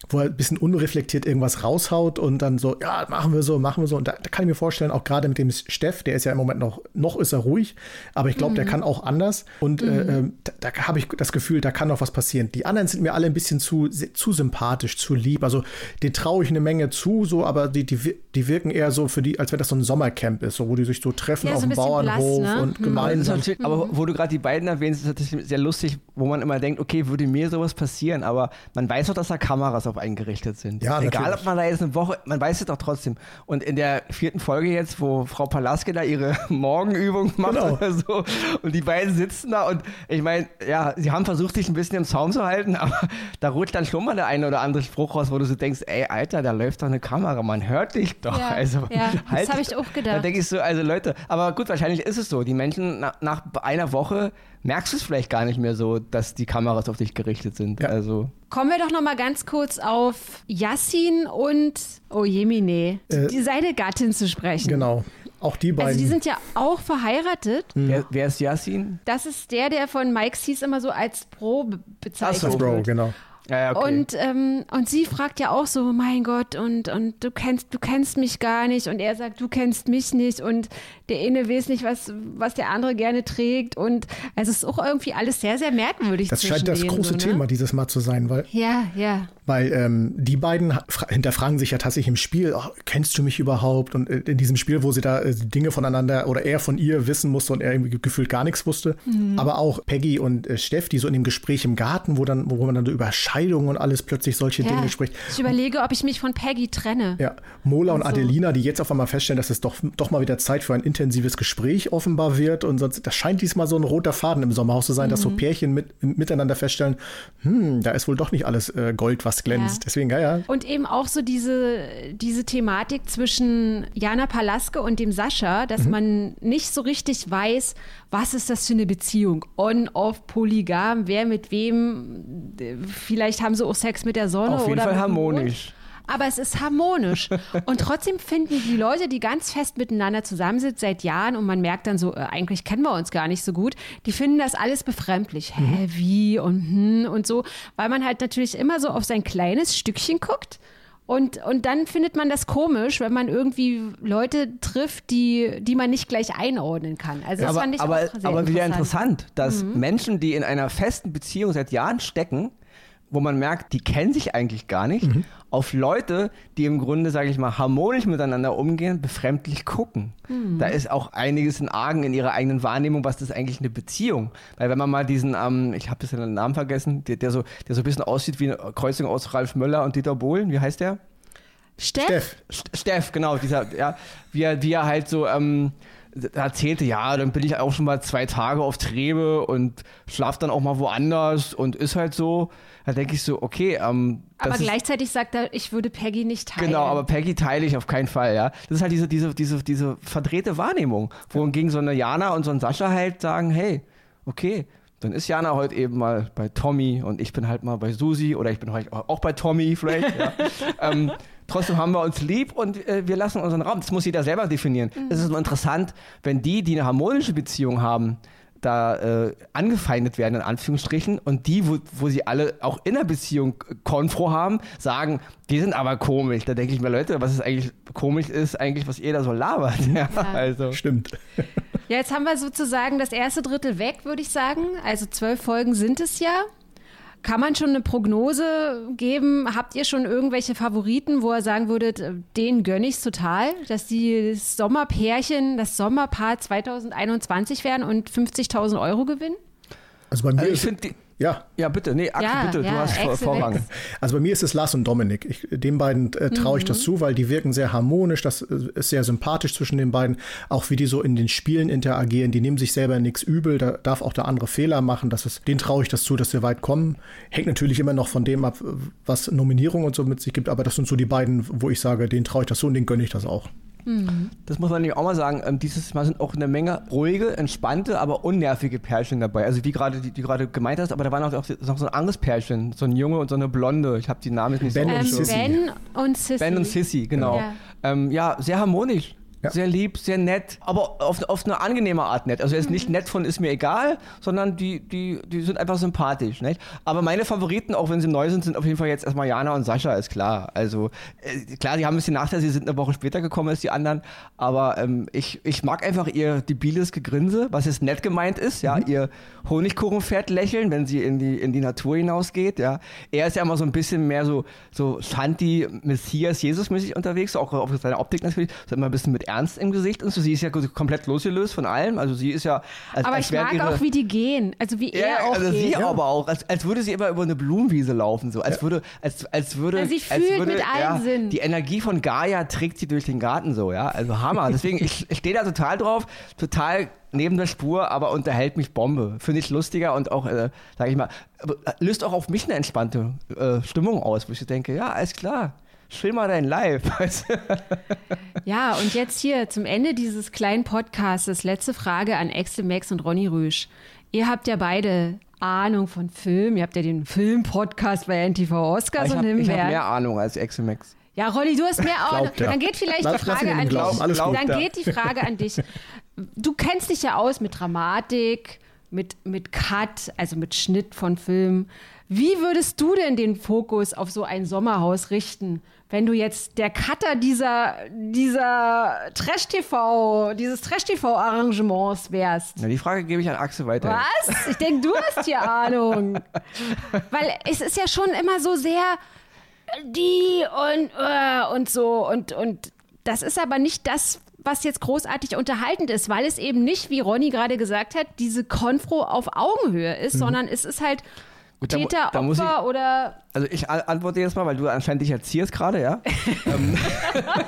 wo er ein bisschen unreflektiert irgendwas raushaut und dann so, ja, machen wir so, machen wir so. Und da, da kann ich mir vorstellen, auch gerade mit dem Steff, der ist ja im Moment noch, noch ist er ruhig, aber ich glaube, der kann auch anders. Und äh, äh, da, da habe ich das Gefühl, da kann noch was passieren. Die anderen sind mir alle ein bisschen zu, zu sympathisch, zu lieb. Also denen traue ich eine Menge zu, so, aber die, die, die wirken eher so für die, als wenn das so ein Sommercamp ist, so, wo die sich so treffen Ja, auf so dem Bauernhof blass, ne? und Hm. Ist gemeinsam. aber wo du gerade die beiden erwähnst, ist natürlich sehr lustig, wo man immer denkt, okay, würde mir sowas passieren, aber man weiß doch, dass da Kameras auf einen gerichtet sind. Ja, Egal, natürlich. ob man da jetzt eine Woche, man weiß es doch trotzdem. Und in der vierten Folge jetzt, wo Frau Palaske da ihre *laughs* Morgenübung macht Genau. oder so, und die beiden sitzen da und ich meine, ja, sie haben versucht, sich ein bisschen im Zaum zu halten, *laughs* aber da rutscht dann schon mal der eine oder andere Spruch raus, wo du so denkst, ey, Alter, da läuft doch eine Kamera, man hört dich doch. Ja, also, ja, das *laughs* halt hab dich ich doch- auch gedacht. Da denke ich so, also Leute, aber gut, wahrscheinlich ist es so. Die Menschen nach, nach einer Woche merkst du es vielleicht gar nicht mehr so, dass die Kameras auf dich gerichtet sind. Ja. Also Kommen wir doch noch mal ganz kurz auf Yassin und oh Jemine, Äh, die, seine Gattin zu sprechen. Genau. Auch die beiden. Also die sind ja auch verheiratet. wer, wer ist Yassin? Das ist der, der von Mike Sees immer so als Bro be- bezeichnet Ach so. Bro, wird. genau. Ja, okay. Und, ähm, und sie fragt ja auch so, mein Gott, und, und du kennst, du kennst mich gar nicht. Und er sagt, du kennst mich nicht. Und der eine weiß nicht, was, was der andere gerne trägt. Und also es ist auch irgendwie alles sehr, sehr merkwürdig. Das scheint das denen große so, ne? Thema dieses Mal zu sein, weil Ja, ja. Weil ähm, die beiden hinterfragen sich ja tatsächlich im Spiel, oh, kennst du mich überhaupt? Und äh, in diesem Spiel, wo sie da äh, Dinge voneinander oder er von ihr wissen musste und er irgendwie gefühlt gar nichts wusste. Mhm. Aber auch Peggy und äh, Steff, die so in dem Gespräch im Garten, wo dann, wo man dann so über Scheidung und alles plötzlich solche ja. Dinge spricht. Ich überlege, ob ich mich von Peggy trenne. Ja, Mola und so. Adelina, die jetzt auf einmal feststellen, dass es doch, doch mal wieder Zeit für ein intensives Gespräch offenbar wird. Und sonst, das scheint diesmal so ein roter Faden im Sommerhaus zu sein, dass so Mhm. Pärchen mit, miteinander feststellen, hm, da ist wohl doch nicht alles äh, Gold, was glänzt. Ja. Deswegen, ja, ja. Und eben auch so diese, diese Thematik zwischen Jana Palaske und dem Sascha, dass man nicht so richtig weiß, was ist das für eine Beziehung? On, off, polygam, wer mit wem? Vielleicht haben sie auch Sex mit der Sonne Auf jeden oder Fall harmonisch. Aber es ist harmonisch. *laughs* Und trotzdem finden die Leute, die ganz fest miteinander zusammensitzen seit Jahren und man merkt dann so, äh, eigentlich kennen wir uns gar nicht so gut, die finden das alles befremdlich. Hä, wie und hm und so, weil man halt natürlich immer so auf sein kleines Stückchen guckt Und, und dann findet man das komisch, wenn man irgendwie Leute trifft, die, die man nicht gleich einordnen kann. Also das aber, fand ich aber, auch sehr aber wieder interessant. interessant, dass Menschen, die in einer festen Beziehung seit Jahren stecken, wo man merkt, die kennen sich eigentlich gar nicht, auf Leute, die im Grunde, sage ich mal, harmonisch miteinander umgehen, befremdlich gucken. Da ist auch einiges in Argen in ihrer eigenen Wahrnehmung, was das eigentlich eine Beziehung. Weil wenn man mal diesen, ähm, ich habe jetzt den Namen vergessen, der, der, so, der so ein bisschen aussieht wie eine Kreuzung aus Ralf Möller und Dieter Bohlen, wie heißt der? Steff, Steff, St- Steff, genau, dieser, ja, wie er, wie er halt so ähm, erzählte, ja, dann bin ich auch schon mal zwei Tage auf Trebe und schlaf dann auch mal woanders und ist halt so. Da denke ich so, okay, ähm, aber ist, gleichzeitig sagt er, ich würde Peggy nicht teilen. Genau, aber Peggy teile ich auf keinen Fall, ja. Das ist halt diese, diese, diese, diese verdrehte Wahrnehmung, wohingegen so eine Jana und so ein Sascha halt sagen, hey, okay, dann ist Jana heute eben mal bei Tommy und ich bin halt mal bei Susi oder ich bin heute auch bei Tommy vielleicht. Ja. *laughs* ähm, trotzdem haben wir uns lieb und äh, wir lassen unseren Raum. Das muss jeder selber definieren. Es ist nur interessant, wenn die, die eine harmonische Beziehung haben, da äh, angefeindet werden, in Anführungsstrichen, und die, wo, wo sie alle auch in der Beziehung Konfro haben, sagen, die sind aber komisch. Da denke ich mir, Leute, was ist eigentlich komisch ist, eigentlich, was ihr da so labert. *laughs* Ja, also. stimmt. Ja, jetzt haben wir sozusagen das erste Drittel weg, würde ich sagen. Also zwölf Folgen sind es ja. Kann man schon eine Prognose geben? Habt ihr schon irgendwelche Favoriten, wo ihr sagen würdet, äh, den gönne ich total, dass die das Sommerpärchen, das Sommerpaar 2021 werden und 50.000 Euro gewinnen? Also bei mir Also ich finde die. Ja, Ja, bitte, nee, Axel, Ja, bitte, ja, du hast Axel Vorrang. Also bei mir ist es Lars und Dominik. Ich, den beiden äh, traue ich das zu, weil die wirken sehr harmonisch. Das äh, ist sehr sympathisch zwischen den beiden. Auch wie die so in den Spielen interagieren. Die nehmen sich selber nichts übel. Da darf auch der andere Fehler machen. Das ist, denen traue ich das zu, dass sie weit kommen. Hängt natürlich immer noch von dem ab, was Nominierung und so mit sich gibt. Aber das sind so die beiden, wo ich sage, denen traue ich das zu und denen gönne ich das auch. Das muss man nämlich auch mal sagen. Ähm, dieses Mal sind auch eine Menge ruhige, entspannte, aber unnervige Pärchen dabei. Also wie gerade die, die gerade gemeint hast, aber da waren auch auch noch so ein anderes Pärchen, so ein Junge und so eine Blonde. Ich habe die Namen jetzt nicht Ben so und Ähm, Sissy. ben und Sissy. Ben und Sissy, genau. Ja. Ähm, ja, sehr harmonisch. Ja. Sehr lieb, sehr nett, aber auf, auf eine angenehme Art nett. Also jetzt nicht nett von ist mir egal, sondern die, die, die sind einfach sympathisch. Nicht? Aber meine Favoriten, auch wenn sie neu sind, sind auf jeden Fall jetzt erstmal Jana und Sascha, ist klar. Also äh, klar, die haben ein bisschen Nachteil, sie sind eine Woche später gekommen als die anderen, aber ähm, ich, ich mag einfach ihr debiles Gegrinse, was jetzt nett gemeint ist, ja, ihr Honigkuchenpferd lächeln, wenn sie in die, in die Natur hinausgeht, ja. Er ist ja immer so ein bisschen mehr so, so Shanti, Messias, Jesus-mäßig unterwegs, auch auf seine Optik natürlich, so immer ein bisschen mit Ernst im Gesicht und so. Sie ist ja komplett losgelöst von allem, also sie ist ja, als, aber als ich mag ihre, auch, wie die gehen. Also wie ja, er auch also geht. sie aber auch, als, als würde sie immer über eine Blumenwiese laufen, so als würde, als, als würde, Ja, sie als fühlt würde, mit allen ja, Sinnen. Die Energie von Gaia trägt sie durch den Garten so, ja, also Hammer. Deswegen, ich, ich stehe da total drauf, total neben der Spur, aber unterhält mich Bombe. Finde ich lustiger und auch, äh, sag ich mal, äh, löst auch auf mich eine entspannte äh, Stimmung aus, wo ich so denke, ja, alles klar. Chill mal dein Live. *laughs* Ja, und jetzt hier zum Ende dieses kleinen Podcasts letzte Frage an Axel Max und Ronny Rüsch. Ihr habt ja beide Ahnung von Film. Ihr habt ja den Film-Podcast bei NTV Oscars ich und habe hab Himbeeren. mehr Ahnung als Max. Ja, Ronny, du hast mehr Ahnung. Glaubt er. Dann geht vielleicht Lass- die Frage an glauben. dich. Dann Ja. geht die Frage an dich. Du kennst dich ja aus mit Dramatik, mit, mit Cut, also mit Schnitt von Filmen. Wie würdest du denn den Fokus auf so ein Sommerhaus richten, wenn du jetzt der Cutter dieser, dieser Trash-TV, dieses Trash-TV-Arrangements wärst? Na, die Frage gebe ich an Axel weiter. Was? Ich denke, du hast hier *laughs* Ahnung. Weil es ist ja schon immer so sehr äh, die und, äh, und so und, und das ist aber nicht das, was jetzt großartig unterhaltend ist, weil es eben nicht, wie Ronny gerade gesagt hat, diese Konfro auf Augenhöhe ist, sondern es ist halt Mhm. Gut, da Täter, da muss Opfer ich- oder Also ich antworte jetzt mal, weil du anscheinend dich erzieherst gerade, ja? *laughs* ähm,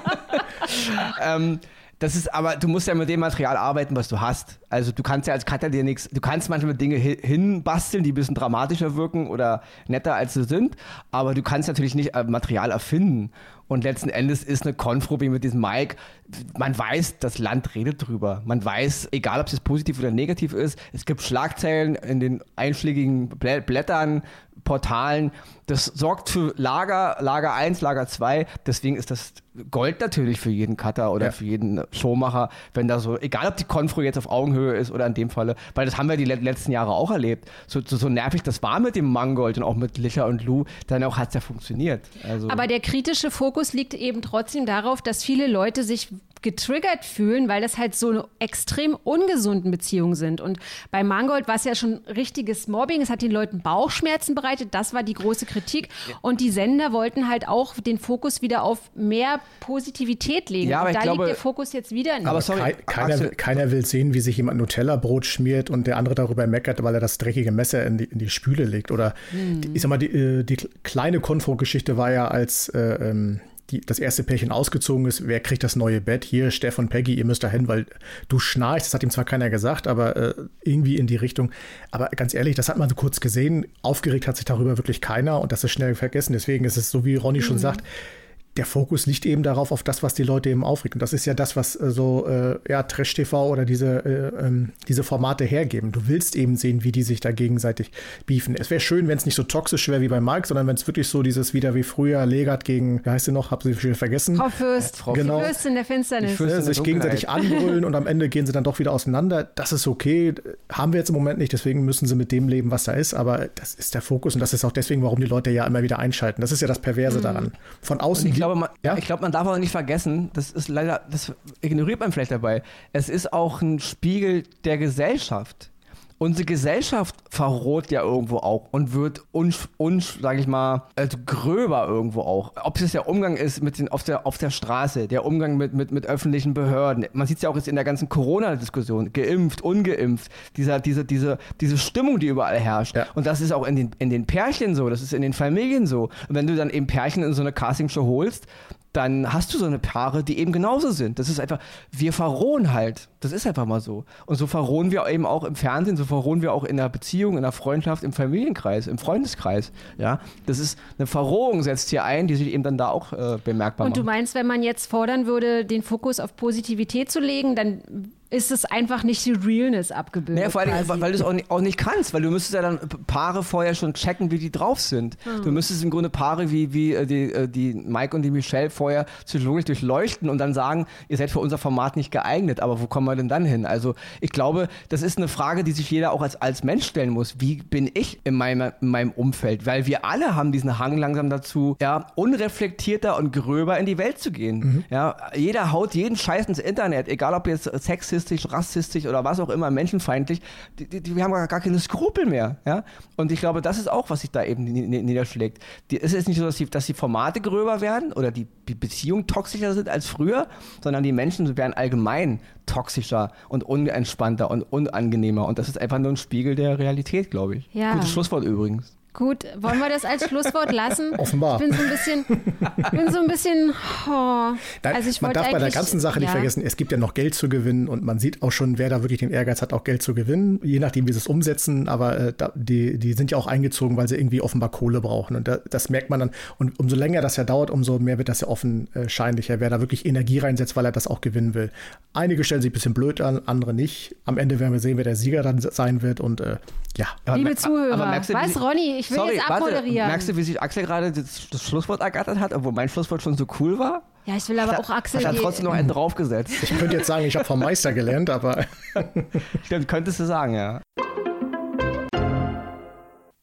*laughs* ähm, das ist aber, du musst ja mit dem Material arbeiten, was du hast. Also du kannst ja als Cutter dir nichts, du kannst manchmal Dinge hi- hinbasteln, die ein bisschen dramatischer wirken oder netter als sie sind, aber du kannst natürlich nicht äh, Material erfinden. Und letzten Endes ist eine Konfro mit diesem Mike, man weiß, das Land redet drüber. Man weiß, egal ob es positiv oder negativ ist, es gibt Schlagzeilen in den einschlägigen Blättern, Portalen. Das sorgt für Lager, Lager 1, Lager 2. Deswegen ist das Gold natürlich für jeden Cutter oder ja. für jeden Showmacher, wenn da so, egal ob die Konfro jetzt auf Augenhöhe ist oder in dem Falle, weil das haben wir die letzten Jahre auch erlebt. So, so, so nervig das war mit dem Mangold und auch mit Licher und Lou, dann auch hat es ja funktioniert. Also Aber der kritische Fokus liegt eben trotzdem darauf, dass viele Leute sich getriggert fühlen, weil das halt so eine extrem ungesunden Beziehungen sind. Und bei Mangold war es ja schon richtiges Mobbing. Es hat den Leuten Bauchschmerzen bereitet. Das war die große Kritik. Und die Sender wollten halt auch den Fokus wieder auf mehr Positivität legen. Ja, aber und da glaube, liegt der Fokus jetzt wieder nicht. Aber sorry, keiner, keiner, will sehen, wie sich jemand Nutella-Brot schmiert und der andere darüber meckert, weil er das dreckige Messer in die, in die Spüle legt. Oder hm. die, ich sag mal, die, äh, die kleine Konfro-Geschichte war ja, als äh, ähm, die, das erste Pärchen ausgezogen ist, wer kriegt das neue Bett? Hier, Steff und Peggy, ihr müsst da hin, weil du schnarchst. Das hat ihm zwar keiner gesagt, aber äh, irgendwie in die Richtung. Aber ganz ehrlich, das hat man so kurz gesehen. Aufgeregt hat sich darüber wirklich keiner und das ist schnell vergessen. Deswegen ist es so, wie Ronny mhm. schon sagt, der Fokus liegt eben darauf, auf das, was die Leute eben aufregt. Und das ist ja das, was äh, so äh, ja, Trash-TV oder diese, äh, ähm, diese Formate hergeben. Du willst eben sehen, wie die sich da gegenseitig beefen. Es wäre schön, wenn es nicht so toxisch wäre wie bei Mike, sondern wenn es wirklich so dieses wieder wie früher Legat gegen, wie heißt sie noch, hab sie viel vergessen. Frau Fürst, Frau genau. Fürst in der Finsternis. Die Fürst sich gegenseitig anbrüllen und am Ende gehen sie dann doch wieder auseinander. Das ist okay. Haben wir jetzt im Moment nicht, deswegen müssen sie mit dem leben, was da ist. Aber das ist der Fokus und das ist auch deswegen, warum die Leute ja immer wieder einschalten. Das ist ja das Perverse mhm. daran. Von außen. Ich glaube, man, ja? ich glaube, man darf auch nicht vergessen, das ist leider, das ignoriert man vielleicht dabei, es ist auch ein Spiegel der Gesellschaft. Unsere Gesellschaft verroht ja irgendwo auch und wird uns, uns sage ich mal, also gröber irgendwo auch. Ob es der Umgang ist mit den, auf, der, auf der Straße, der Umgang mit, mit, mit öffentlichen Behörden. Man sieht es ja auch jetzt in der ganzen Corona-Diskussion, geimpft, ungeimpft, dieser, diese, diese, diese Stimmung, die überall herrscht. Ja. Und das ist auch in den, in den Pärchen so, das ist in den Familien so. Und wenn du dann eben Pärchen in so eine Castingshow holst, dann hast du so eine Paare, die eben genauso sind. Das ist einfach, wir verrohen halt. Das ist einfach mal so. Und so verrohen wir eben auch im Fernsehen, so verrohen wir auch in der Beziehung, in der Freundschaft, im Familienkreis, im Freundeskreis. Ja, das ist eine Verrohung setzt hier ein, die sich eben dann da auch äh, bemerkbar macht. Und du meinst, wenn man jetzt fordern würde, den Fokus auf Positivität zu legen, dann ist es einfach nicht die Realness abgebildet. Naja, vor allem, weil, weil du es auch nicht, auch nicht, kannst, weil du müsstest ja dann Paare vorher schon checken, wie die drauf sind. Hm. Du müsstest im Grunde Paare wie, wie äh, die, äh, die Mike und die Michelle vorher psychologisch durchleuchten und dann sagen, ihr seid für unser Format nicht geeignet, aber wo kommen wir denn dann hin? Also ich glaube, das ist eine Frage, die sich jeder auch als, als Mensch stellen muss. Wie bin ich in meinem, in meinem Umfeld? Weil wir alle haben diesen Hang langsam dazu, ja, unreflektierter und gröber in die Welt zu gehen. Mhm. Ja, jeder haut jeden Scheiß ins Internet, egal ob jetzt Sex sexistisch, rassistisch oder was auch immer, menschenfeindlich, die, die, die haben gar, gar keine Skrupel mehr. Ja? Und ich glaube, das ist auch, was sich da eben niederschlägt. Die, es ist nicht so, dass die, dass die Formate gröber werden oder die Beziehungen toxischer sind als früher, sondern die Menschen werden allgemein toxischer und unentspannter und unangenehmer. Und das ist einfach nur ein Spiegel der Realität, glaube ich. Ja. Gutes Schlusswort übrigens. Gut, wollen wir das als Schlusswort lassen? Offenbar. Ich bin so ein bisschen, bin so ein bisschen. Oh. also ich man darf bei der ganzen Sache nicht vergessen, es gibt ja noch Geld zu gewinnen und man sieht auch schon, wer da wirklich den Ehrgeiz hat, auch Geld zu gewinnen, je nachdem, wie sie es umsetzen. Aber äh, die, die sind ja auch eingezogen, weil sie irgendwie offenbar Kohle brauchen. Und da, das merkt man dann. Und umso länger das ja dauert, umso mehr wird das ja offenscheinlicher, wer da wirklich Energie reinsetzt, weil er das auch gewinnen will. Einige stellen sich ein bisschen blöd an, andere nicht. Am Ende werden wir sehen, wer der Sieger dann sein wird. Und äh, ja. Liebe Zuhörer, was, Ronny? Ich ich will Sorry, jetzt abmoderieren. Warte, merkst du, wie sich Axel gerade das, das, Schlusswort ergattert hat, obwohl mein Schlusswort schon so cool war? Ja, ich will aber hat, auch Axel. Hat er trotzdem noch einen draufgesetzt. Ich könnte jetzt sagen, ich habe vom Meister gelernt, aber. *laughs* Stimmt, könntest du sagen, ja.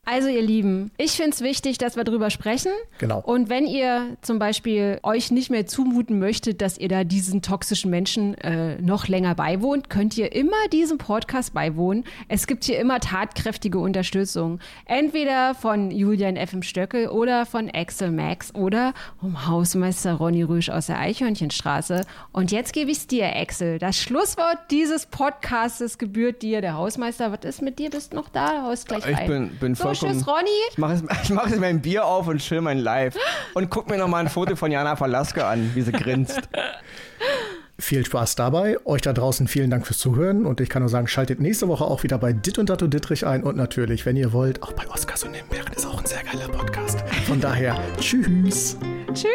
Also ihr Lieben, ich finde es wichtig, dass wir drüber sprechen. Genau. Und wenn ihr zum Beispiel euch nicht mehr zumuten möchtet, dass ihr da diesen toxischen Menschen äh, noch länger beiwohnt, könnt ihr immer diesem Podcast beiwohnen. Es gibt hier immer tatkräftige Unterstützung. Entweder von Julian F. im Stöckel oder von Axel Max oder um Hausmeister Ronny Rüsch aus der Eichhörnchenstraße. Und jetzt gebe ich es dir, Axel. Das Schlusswort dieses Podcastes gebührt dir, der Hausmeister. Was ist mit dir? Bist noch da? Haust gleich ich ein. bin, bin voll Tschüss, Ronny. Ich mache jetzt, *laughs* mach jetzt mein Bier auf und chill mein Live. Und guck mir nochmal ein Foto von Jana Verlaske an, wie sie grinst. *laughs* Viel Spaß dabei. Euch da draußen vielen Dank fürs Zuhören. Und ich kann nur sagen, schaltet nächste Woche auch wieder bei Dit und Datto Dittrich ein. Und natürlich, wenn ihr wollt, auch bei Oscars und Himbeeren ist auch ein sehr geiler Podcast. Von daher, tschüss. Tschüss.